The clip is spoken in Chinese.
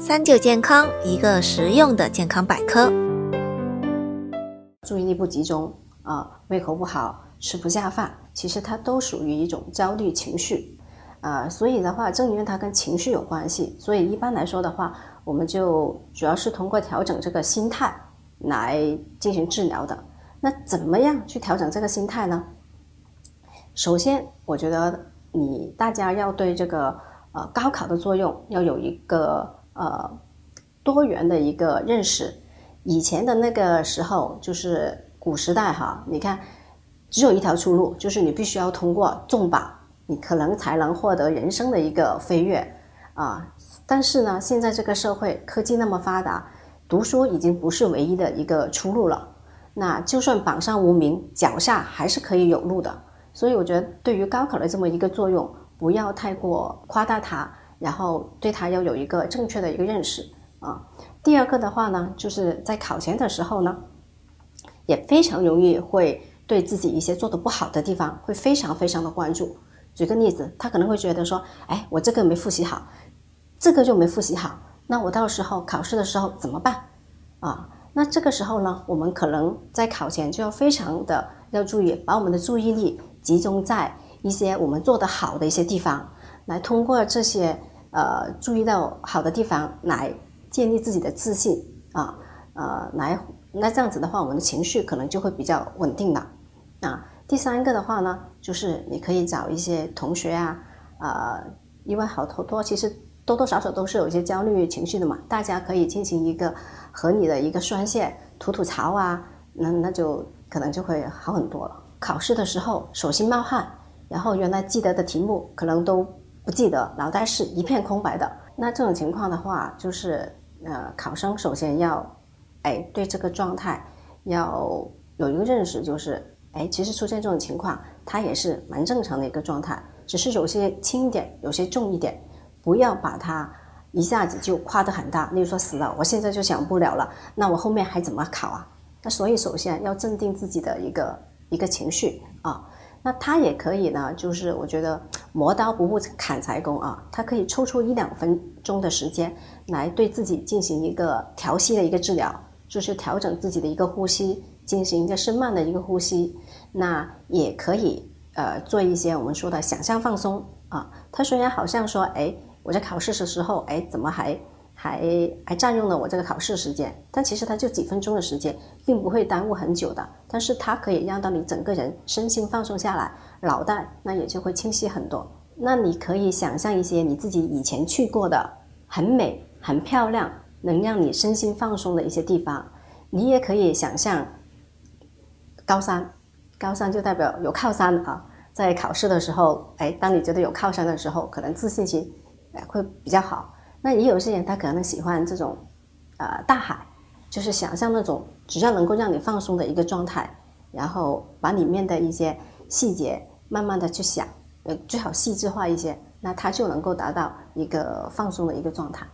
三九健康，一个实用的健康百科。注意力不集中啊，胃口不好，吃不下饭，其实它都属于一种焦虑情绪啊。所以的话，正因为它跟情绪有关系，所以一般来说的话，我们就主要是通过调整这个心态来进行治疗的。那怎么样去调整这个心态呢？首先，我觉得你大家要对这个呃高考的作用要有一个呃多元的一个认识。以前的那个时候，就是古时代哈，你看只有一条出路，就是你必须要通过重榜，你可能才能获得人生的一个飞跃啊。但是呢，现在这个社会科技那么发达，读书已经不是唯一的一个出路了。那就算榜上无名，脚下还是可以有路的。所以我觉得，对于高考的这么一个作用，不要太过夸大它，然后对它要有一个正确的一个认识啊。第二个的话呢，就是在考前的时候呢，也非常容易会对自己一些做的不好的地方，会非常非常的关注。举个例子，他可能会觉得说，哎，我这个没复习好，这个就没复习好，那我到时候考试的时候怎么办啊？那这个时候呢，我们可能在考前就要非常的要注意，把我们的注意力集中在一些我们做的好的一些地方，来通过这些呃注意到好的地方来建立自己的自信啊，呃，来那这样子的话，我们的情绪可能就会比较稳定了啊。第三个的话呢，就是你可以找一些同学啊，呃，因为好多多其实多多少少都是有一些焦虑情绪的嘛，大家可以进行一个。和你的一个宣泄、吐吐槽啊，那那就可能就会好很多了。考试的时候手心冒汗，然后原来记得的题目可能都不记得，脑袋是一片空白的。那这种情况的话，就是呃，考生首先要，哎，对这个状态要有一个认识，就是哎，其实出现这种情况，它也是蛮正常的一个状态，只是有些轻一点，有些重一点，不要把它。一下子就夸得很大，例如说死了，我现在就想不了了，那我后面还怎么考啊？那所以首先要镇定自己的一个一个情绪啊。那他也可以呢，就是我觉得磨刀不误砍柴工啊，他可以抽出一两分钟的时间来对自己进行一个调息的一个治疗，就是调整自己的一个呼吸，进行一个深慢的一个呼吸。那也可以呃做一些我们说的想象放松啊。他虽然好像说哎。我在考试的时候，哎，怎么还还还占用了我这个考试时间？但其实它就几分钟的时间，并不会耽误很久的。但是它可以让到你整个人身心放松下来，脑袋那也就会清晰很多。那你可以想象一些你自己以前去过的很美、很漂亮，能让你身心放松的一些地方。你也可以想象高山，高山就代表有靠山啊。在考试的时候，哎，当你觉得有靠山的时候，可能自信心。会比较好。那也有些人他可能喜欢这种，呃，大海，就是想象那种只要能够让你放松的一个状态，然后把里面的一些细节慢慢的去想，呃，最好细致化一些，那他就能够达到一个放松的一个状态。